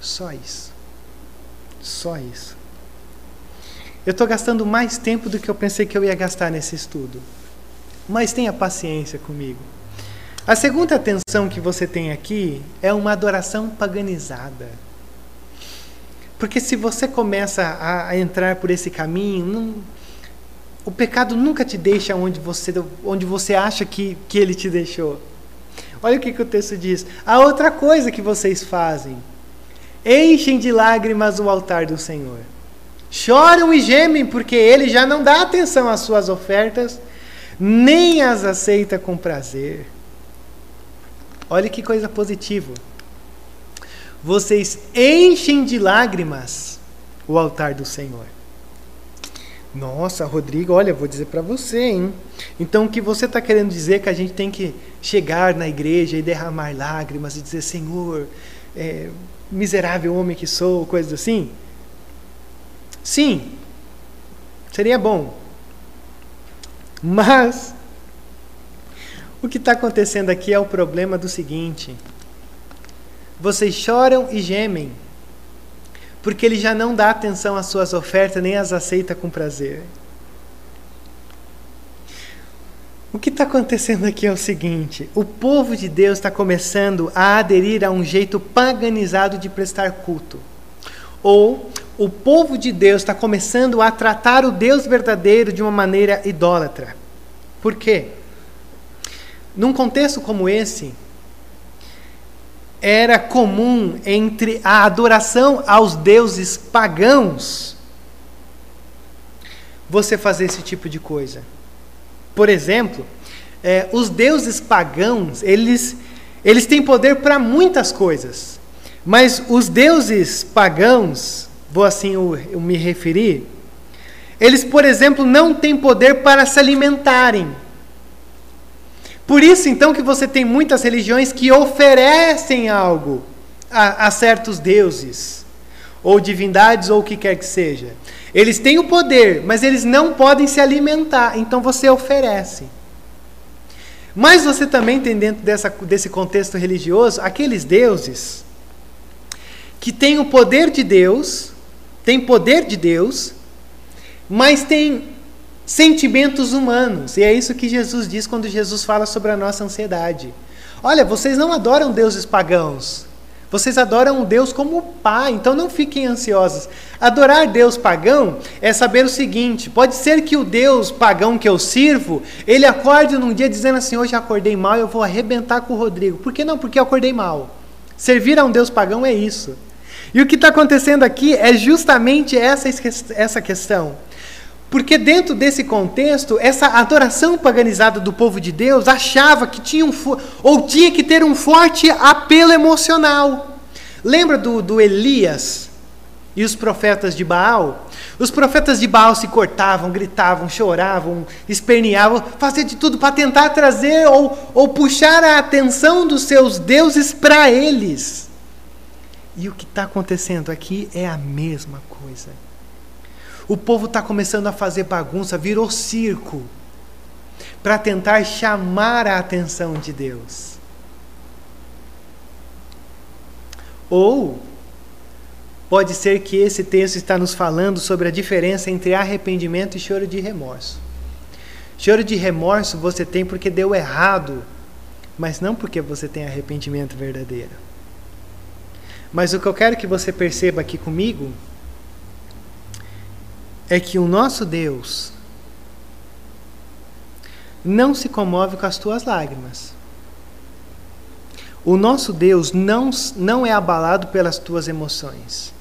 Speaker 1: Só isso. Só isso. Eu estou gastando mais tempo do que eu pensei que eu ia gastar nesse estudo mas tenha paciência comigo. A segunda atenção que você tem aqui é uma adoração paganizada. Porque se você começa a, entrar por esse caminho, não, o pecado nunca te deixa onde você, onde você acha que, que ele te deixou. Olha o que, que o texto diz. A outra coisa que vocês fazem: enchem de lágrimas o altar do Senhor. Choram e gemem, porque ele já não dá atenção às suas ofertas nem as aceita com prazer. Olha que coisa positiva. Vocês enchem de lágrimas o altar do Senhor. Nossa, Rodrigo, olha, vou dizer para você, hein? Então, o que você está querendo dizer é que a gente tem que chegar na igreja e derramar lágrimas e dizer, Senhor, é, miserável homem que sou, coisas assim? Sim, seria bom. Mas o que está acontecendo aqui é o problema do seguinte: vocês choram e gemem, porque ele já não dá atenção às suas ofertas nem as aceita com prazer. O que está acontecendo aqui é o seguinte: o povo de Deus está começando a aderir a um jeito paganizado de prestar culto. Ou o povo de Deus está começando a tratar o Deus verdadeiro de uma maneira idólatra. Por quê? Num contexto como esse, era comum entre a adoração aos deuses pagãos você fazer esse tipo de coisa. Por exemplo, é, os deuses pagãos, eles, eles têm poder para muitas coisas. Mas os deuses pagãos, vou assim eu, eu me referir, eles, por exemplo, não têm poder para se alimentarem. Por isso, então, que você tem muitas religiões que oferecem algo a, a certos deuses, ou divindades, ou o que quer que seja. Eles têm o poder, mas eles não podem se alimentar, então você oferece. Mas você também tem dentro dessa, desse contexto religioso aqueles deuses que têm o poder de Deus, têm poder de Deus, mas têm sentimentos humanos. E é isso que Jesus diz quando Jesus fala sobre a nossa ansiedade. Olha, vocês não adoram deuses pagãos, vocês adoram Deus como Pai, então não fiquem ansiosos. Adorar Deus pagão é saber o seguinte: pode ser que o Deus pagão que eu sirvo, ele acorde num dia dizendo assim: hoje acordei mal, eu vou arrebentar com o Rodrigo. Por que não? Porque eu acordei mal. Servir a um Deus pagão é isso. E o que está acontecendo aqui é justamente essa, essa questão. Porque dentro desse contexto, essa adoração paganizada do povo de Deus achava que tinha um ou tinha que ter um forte apelo emocional. Lembra do, do Elias e os profetas de Baal? Os profetas de Baal se cortavam, gritavam, choravam, esperneavam, faziam de tudo para tentar trazer ou, ou puxar a atenção dos seus deuses para eles. E o que está acontecendo aqui é a mesma coisa. O povo está começando a fazer bagunça, virou circo, para tentar chamar a atenção de Deus. Ou pode ser que esse texto está nos falando sobre a diferença entre arrependimento e choro de remorso. Choro de remorso você tem porque deu errado, mas não porque você tem arrependimento verdadeiro. Mas o que eu quero que você perceba aqui comigo é que o nosso Deus não se comove com as tuas lágrimas. O nosso Deus não, não é abalado pelas tuas emoções.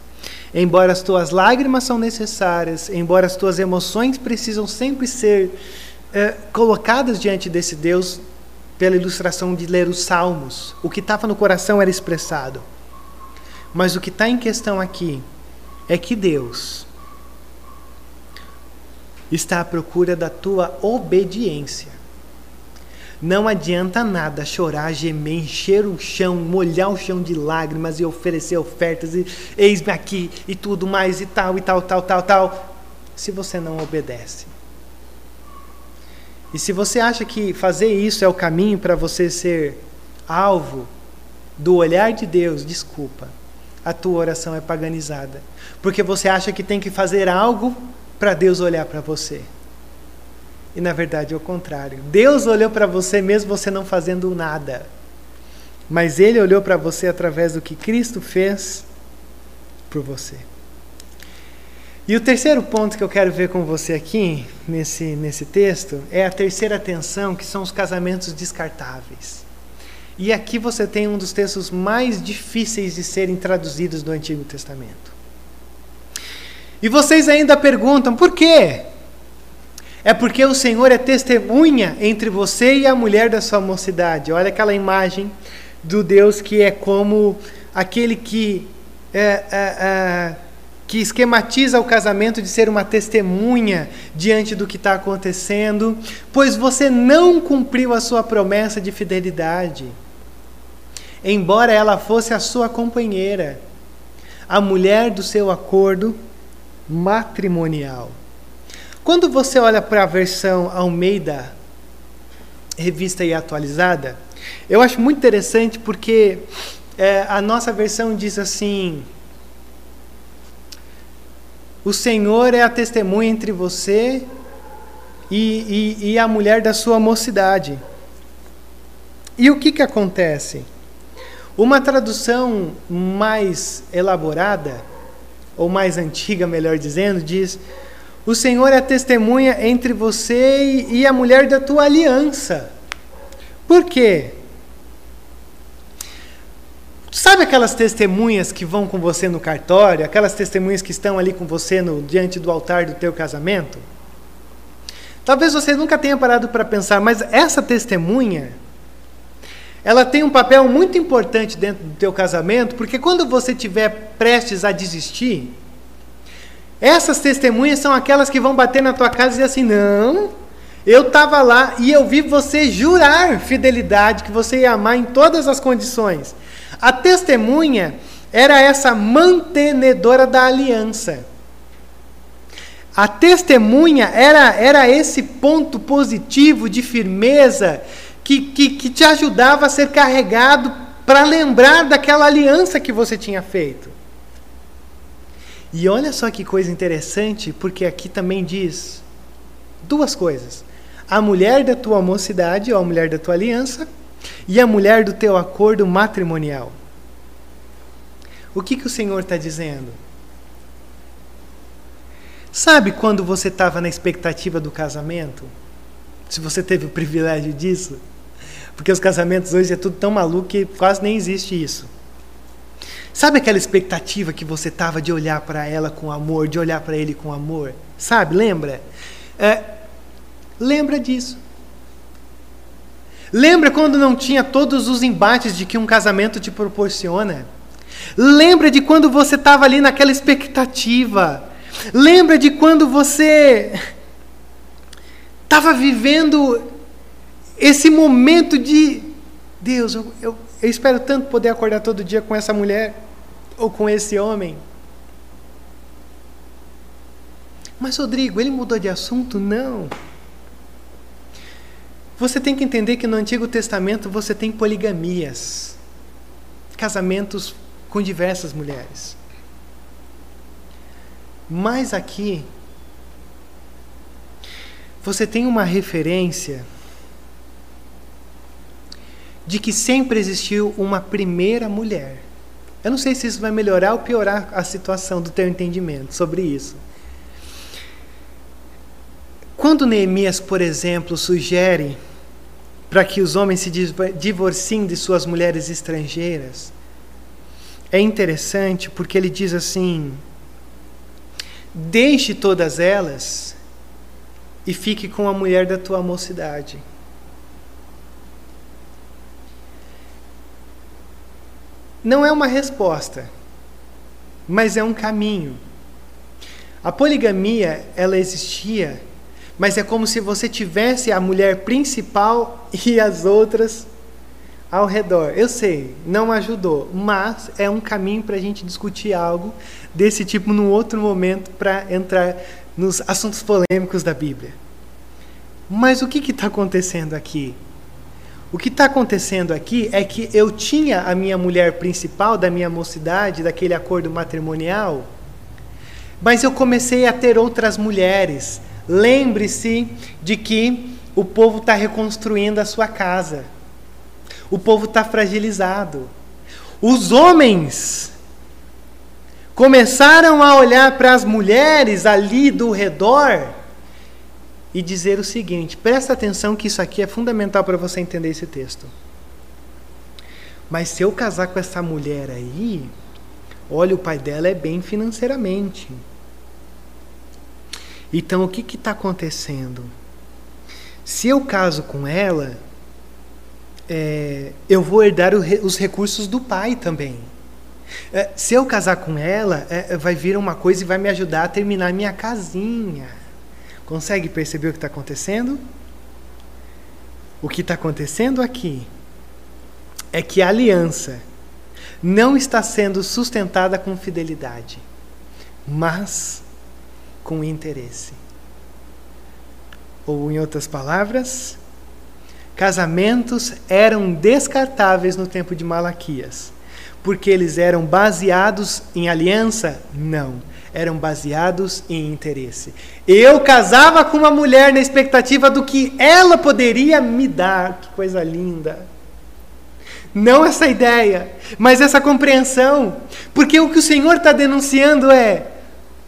Speaker 1: Embora as tuas lágrimas são necessárias, embora as tuas emoções precisam sempre ser é, colocadas diante desse Deus, pela ilustração de ler os salmos, o que estava no coração era expressado. Mas o que está em questão aqui é que Deus está à procura da tua obediência. Não adianta nada chorar, gemer, encher o chão, molhar o chão de lágrimas e oferecer ofertas e eis-me aqui e tudo mais e tal e tal, tal, tal, tal, se você não obedece. E se você acha que fazer isso é o caminho para você ser alvo do olhar de Deus, desculpa, a tua oração é paganizada. Porque você acha que tem que fazer algo para Deus olhar para você. E na verdade é o contrário. Deus olhou para você mesmo você não fazendo nada. Mas Ele olhou para você através do que Cristo fez por você. E o terceiro ponto que eu quero ver com você aqui, nesse, nesse texto, é a terceira atenção, que são os casamentos descartáveis. E aqui você tem um dos textos mais difíceis de serem traduzidos do Antigo Testamento. E vocês ainda perguntam, por quê? É porque o Senhor é testemunha entre você e a mulher da sua mocidade. Olha aquela imagem do Deus que é como aquele que, é, é, é, que esquematiza o casamento de ser uma testemunha diante do que está acontecendo, pois você não cumpriu a sua promessa de fidelidade, embora ela fosse a sua companheira, a mulher do seu acordo matrimonial. Quando você olha para a versão Almeida, revista e atualizada, eu acho muito interessante porque é, a nossa versão diz assim: O Senhor é a testemunha entre você e, e, e a mulher da sua mocidade. E o que, que acontece? Uma tradução mais elaborada, ou mais antiga, melhor dizendo, diz: O Senhor é testemunha entre você e a mulher da tua aliança. Por quê? Sabe aquelas testemunhas que vão com você no cartório, aquelas testemunhas que estão ali com você no, diante do altar do teu casamento? Talvez você nunca tenha parado para pensar, mas essa testemunha, ela tem um papel muito importante dentro do teu casamento, porque quando você estiver prestes a desistir, essas testemunhas são aquelas que vão bater na tua casa e dizer assim: não, eu estava lá e eu vi você jurar fidelidade, que você ia amar em todas as condições. A testemunha era essa mantenedora da aliança. A testemunha era, era esse ponto positivo de firmeza que, que, que te ajudava a ser carregado para lembrar daquela aliança que você tinha feito. E olha só que coisa interessante, porque aqui também diz duas coisas: a mulher da tua mocidade, ou a mulher da tua aliança, e a mulher do teu acordo matrimonial. O que, que o Senhor está dizendo? Sabe quando você estava na expectativa do casamento? Se você teve o privilégio disso? Porque os casamentos hoje é tudo tão maluco que quase nem existe isso. Sabe aquela expectativa que você estava de olhar para ela com amor, de olhar para ele com amor? Sabe, lembra? É, lembra disso. Lembra quando não tinha todos os embates de que um casamento te proporciona? Lembra de quando você estava ali naquela expectativa? Lembra de quando você estava vivendo esse momento de Deus, eu, eu, eu, espero tanto poder acordar todo dia com essa mulher ou com esse homem. Mas, Rodrigo, ele mudou de assunto? Não. Você tem que entender que no Antigo Testamento você tem poligamias casamentos com diversas mulheres. Mas aqui, você tem uma referência de que sempre existiu uma primeira mulher. Eu não sei se isso vai melhorar ou piorar a situação do teu entendimento sobre isso. Quando Neemias, por exemplo, sugere para que os homens se divorciem de suas mulheres estrangeiras, é interessante porque ele diz assim: Deixe todas elas e fique com a mulher da tua mocidade. Não é uma resposta, mas é um caminho. A poligamia, ela existia, mas é como se você tivesse a mulher principal e as outras ao redor. Eu sei, não ajudou, mas é um caminho para a gente discutir algo desse tipo num outro momento para entrar nos assuntos polêmicos da Bíblia. Mas o que está acontecendo aqui? O que está acontecendo aqui é que eu tinha a minha mulher principal da minha mocidade, daquele acordo matrimonial, mas eu comecei a ter outras mulheres. Lembre-se de que o povo está reconstruindo a sua casa o povo está fragilizado. Os homens começaram a olhar para as mulheres ali do redor e dizer o seguinte: presta atenção que isso aqui é fundamental para você entender esse texto. Mas se eu casar com essa mulher aí, olha, o pai dela é bem financeiramente. Então o que está acontecendo? Se eu caso com ela, é, eu vou herdar os recursos do pai também. É, se eu casar com ela, é, vai vir uma coisa e vai me ajudar a terminar minha casinha. Consegue perceber o que está acontecendo? O que está acontecendo aqui é que a aliança não está sendo sustentada com fidelidade, mas com interesse. Ou, em outras palavras, Casamentos eram descartáveis no tempo de Malaquias, porque eles eram baseados em aliança? Não, eram baseados em interesse. Eu casava com uma mulher na expectativa do que ela poderia me dar. Que coisa linda! Não essa ideia, mas essa compreensão. Porque o que o Senhor está denunciando é: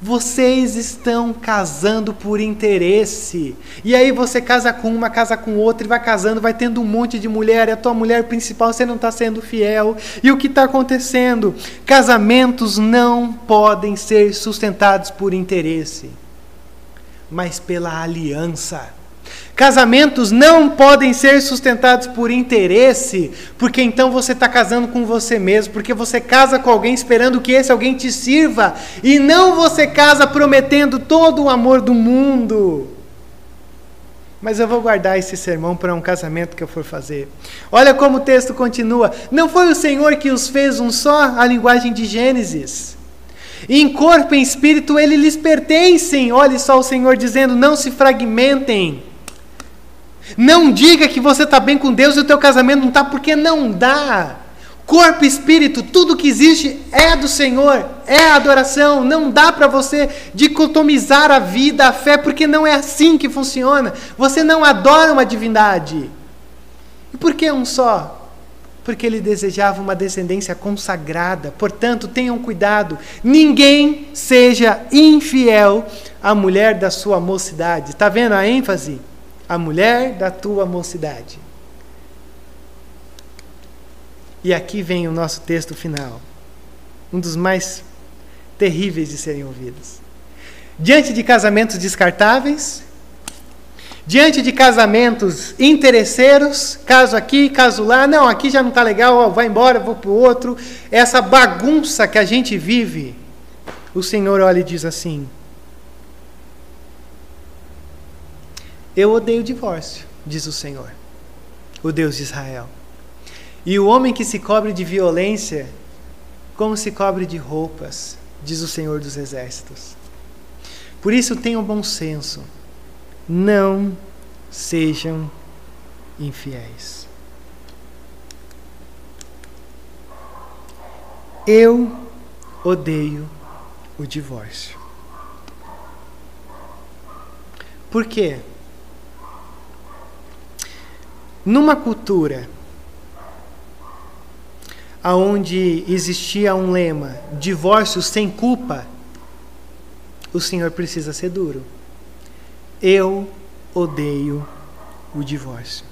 Speaker 1: vocês estão casando por interesse. E aí você casa com uma, casa com outra, e vai casando, vai tendo um monte de mulher, e a tua mulher principal você não está sendo fiel. E o que está acontecendo? Casamentos não podem ser sustentados por interesse, mas pela aliança. Casamentos não podem ser sustentados por interesse, porque então você está casando com você mesmo, porque você casa com alguém esperando que esse alguém te sirva, e não você casa prometendo todo o amor do mundo. Mas eu vou guardar esse sermão para um casamento que eu for fazer. Olha como o texto continua. Não foi o Senhor que os fez um só, a linguagem de Gênesis. Em corpo e em espírito eles lhes pertencem. Olha só o Senhor dizendo: não se fragmentem. Não diga que você está bem com Deus e o teu casamento não está, porque não dá. Corpo espírito, tudo que existe é do Senhor, é adoração. Não dá para você dicotomizar a vida, a fé, porque não é assim que funciona. Você não adora uma divindade. E por que um só? Porque ele desejava uma descendência consagrada. Portanto, tenham cuidado. Ninguém seja infiel à mulher da sua mocidade. Está vendo a ênfase? A mulher da tua mocidade. E aqui vem o nosso texto final, um dos mais terríveis de serem ouvidos. Diante de casamentos descartáveis, diante de casamentos interesseiros, caso aqui, caso lá, não, aqui já não está legal, ó, vai embora, vou para o outro, essa bagunça que a gente vive, o Senhor olha e diz assim: Eu odeio o divórcio, diz o Senhor, o Deus de Israel. E o homem que se cobre de violência, como se cobre de roupas, diz o Senhor dos Exércitos. Por isso tenham bom senso, não sejam infiéis. Eu odeio o divórcio. Por quê? Numa cultura aonde existia um lema divórcio sem culpa, o Senhor precisa ser duro. Eu odeio o divórcio.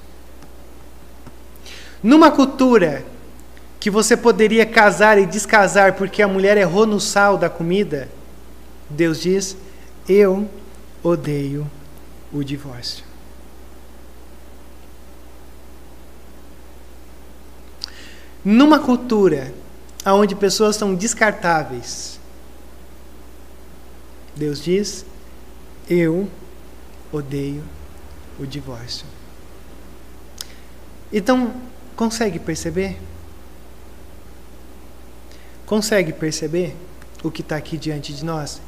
Speaker 1: Numa cultura que você poderia casar e descasar porque a mulher errou no sal da comida, Deus diz: Eu odeio o divórcio. Numa cultura onde pessoas são descartáveis, Deus diz: Eu odeio o divórcio. Então, consegue perceber? Consegue perceber o que está aqui diante de nós?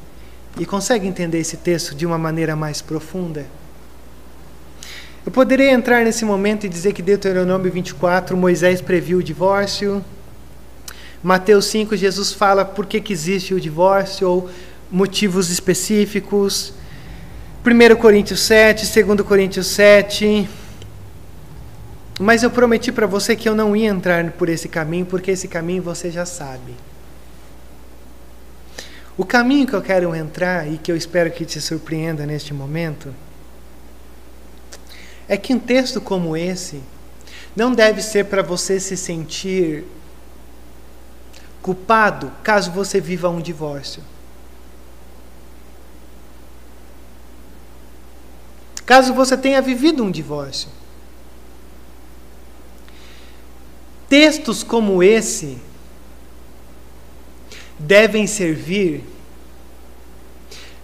Speaker 1: E consegue entender esse texto de uma maneira mais profunda? Eu poderia entrar nesse momento e dizer que Deuteronômio 24, Moisés previu o divórcio. Mateus 5, Jesus fala por que, que existe o divórcio ou motivos específicos. 1 Coríntios 7, 2 Coríntios 7. Mas eu prometi para você que eu não ia entrar por esse caminho, porque esse caminho você já sabe. O caminho que eu quero entrar e que eu espero que te surpreenda neste momento é que um texto como esse não deve ser para você se sentir culpado caso você viva um divórcio. Caso você tenha vivido um divórcio. Textos como esse devem servir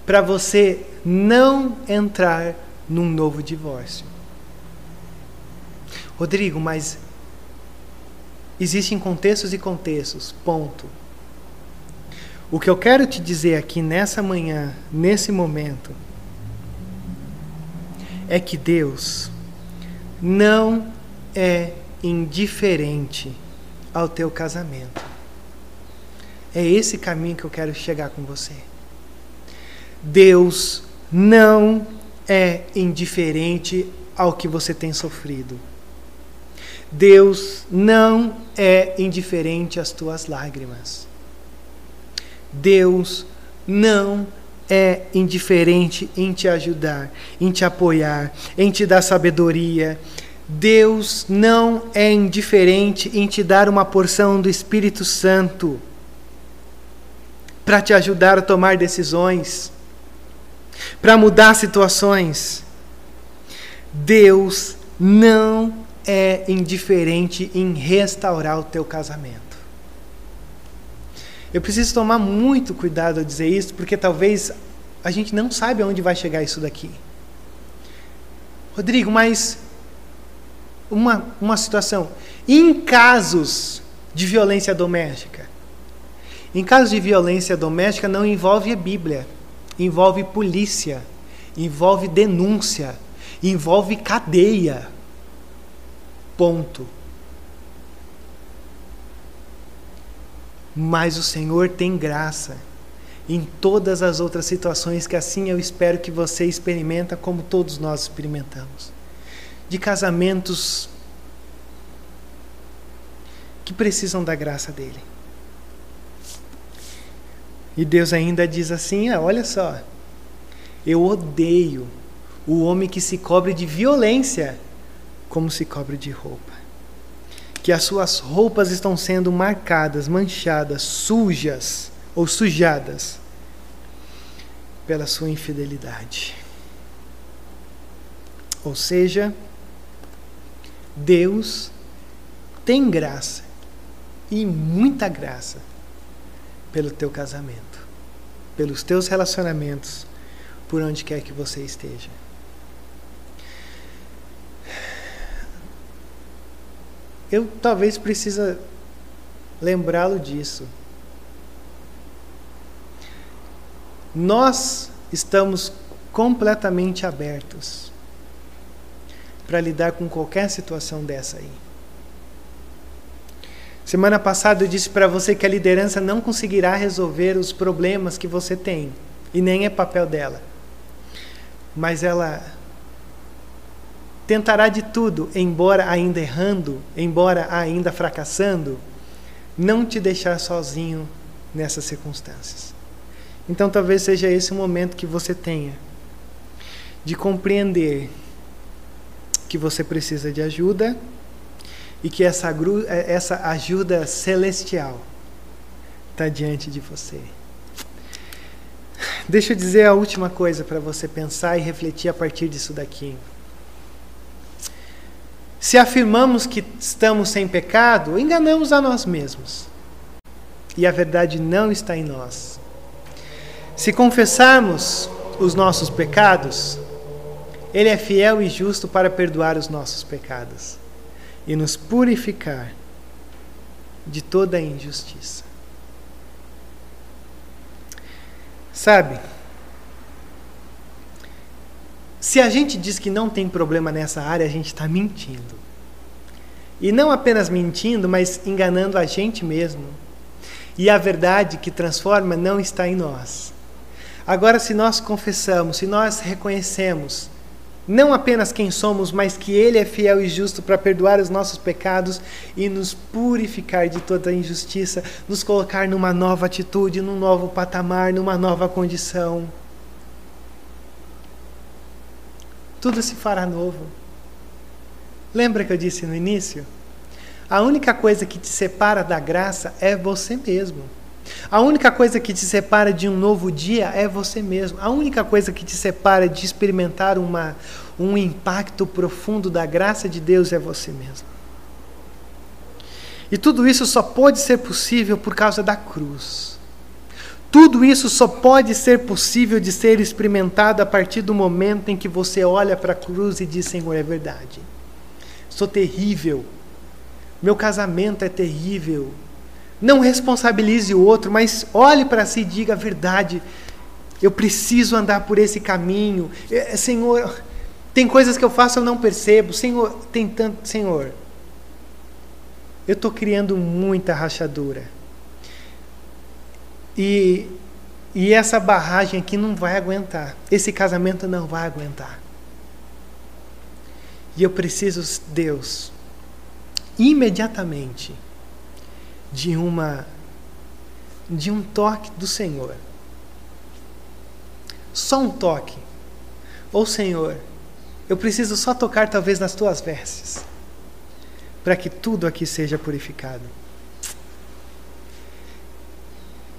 Speaker 1: para você não entrar num novo divórcio. Rodrigo, mas existem contextos e contextos, ponto. O que eu quero te dizer aqui nessa manhã, nesse momento, é que Deus não é indiferente ao teu casamento. É esse caminho que eu quero chegar com você. Deus não é indiferente ao que você tem sofrido. Deus não é indiferente às tuas lágrimas. Deus não é indiferente em te ajudar, em te apoiar, em te dar sabedoria. Deus não é indiferente em te dar uma porção do Espírito Santo para te ajudar a tomar decisões, para mudar situações. Deus não é indiferente em restaurar o teu casamento. Eu preciso tomar muito cuidado ao dizer isso, porque talvez a gente não saiba aonde vai chegar isso daqui. Rodrigo, mas uma, uma situação. Em casos de violência doméstica, em casos de violência doméstica não envolve a Bíblia, envolve polícia, envolve denúncia, envolve cadeia. Ponto. Mas o Senhor tem graça em todas as outras situações que assim eu espero que você experimenta como todos nós experimentamos. De casamentos que precisam da graça dele. E Deus ainda diz assim: ah, olha só, eu odeio o homem que se cobre de violência como se cobre de roupa que as suas roupas estão sendo marcadas, manchadas, sujas ou sujadas pela sua infidelidade. Ou seja, Deus tem graça e muita graça pelo teu casamento, pelos teus relacionamentos, por onde quer que você esteja. Eu talvez precisa lembrá-lo disso. Nós estamos completamente abertos para lidar com qualquer situação dessa aí. Semana passada eu disse para você que a liderança não conseguirá resolver os problemas que você tem, e nem é papel dela. Mas ela tentará de tudo, embora ainda errando, embora ainda fracassando, não te deixar sozinho nessas circunstâncias. Então talvez seja esse o momento que você tenha de compreender que você precisa de ajuda e que essa, essa ajuda celestial está diante de você. Deixa eu dizer a última coisa para você pensar e refletir a partir disso daqui. Se afirmamos que estamos sem pecado, enganamos a nós mesmos. E a verdade não está em nós. Se confessarmos os nossos pecados, Ele é fiel e justo para perdoar os nossos pecados e nos purificar de toda injustiça. Sabe? Se a gente diz que não tem problema nessa área, a gente está mentindo. E não apenas mentindo, mas enganando a gente mesmo. E a verdade que transforma não está em nós. Agora, se nós confessamos, se nós reconhecemos, não apenas quem somos, mas que Ele é fiel e justo para perdoar os nossos pecados e nos purificar de toda injustiça, nos colocar numa nova atitude, num novo patamar, numa nova condição. Tudo se fará novo. Lembra que eu disse no início? A única coisa que te separa da graça é você mesmo. A única coisa que te separa de um novo dia é você mesmo. A única coisa que te separa de experimentar uma, um impacto profundo da graça de Deus é você mesmo. E tudo isso só pode ser possível por causa da cruz. Tudo isso só pode ser possível de ser experimentado a partir do momento em que você olha para a cruz e diz: Senhor, é verdade. Sou terrível. Meu casamento é terrível. Não responsabilize o outro, mas olhe para si e diga a verdade. Eu preciso andar por esse caminho. É, Senhor, tem coisas que eu faço eu não percebo. Senhor, tem tanto. Senhor, eu estou criando muita rachadura E, e essa barragem aqui não vai aguentar. Esse casamento não vai aguentar. E eu preciso, Deus, imediatamente, de uma de um toque do Senhor. Só um toque. Ou Senhor, eu preciso só tocar talvez nas tuas vestes, para que tudo aqui seja purificado.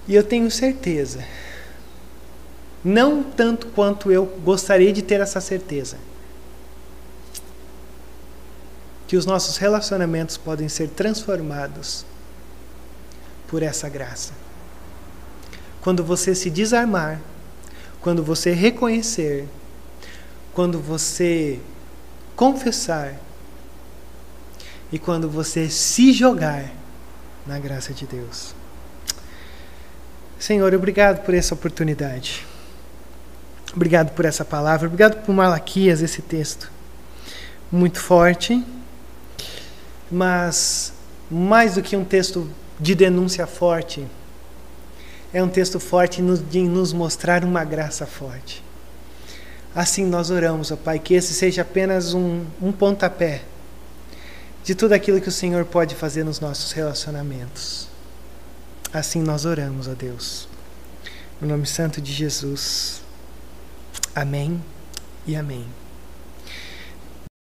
Speaker 1: E eu tenho certeza, não tanto quanto eu gostaria de ter essa certeza, que os nossos relacionamentos podem ser transformados por essa graça. Quando você se desarmar, quando você reconhecer, quando você confessar e quando você se jogar na graça de Deus. Senhor, obrigado por essa oportunidade. Obrigado por essa palavra. Obrigado por Malaquias, esse texto. Muito forte, mas mais do que um texto de denúncia forte, é um texto forte de nos mostrar uma graça forte. Assim nós oramos, ó Pai, que esse seja apenas um, um pontapé de tudo aquilo que o Senhor pode fazer nos nossos relacionamentos. Assim nós oramos, ó Deus. No nome santo de Jesus. Amém e amém.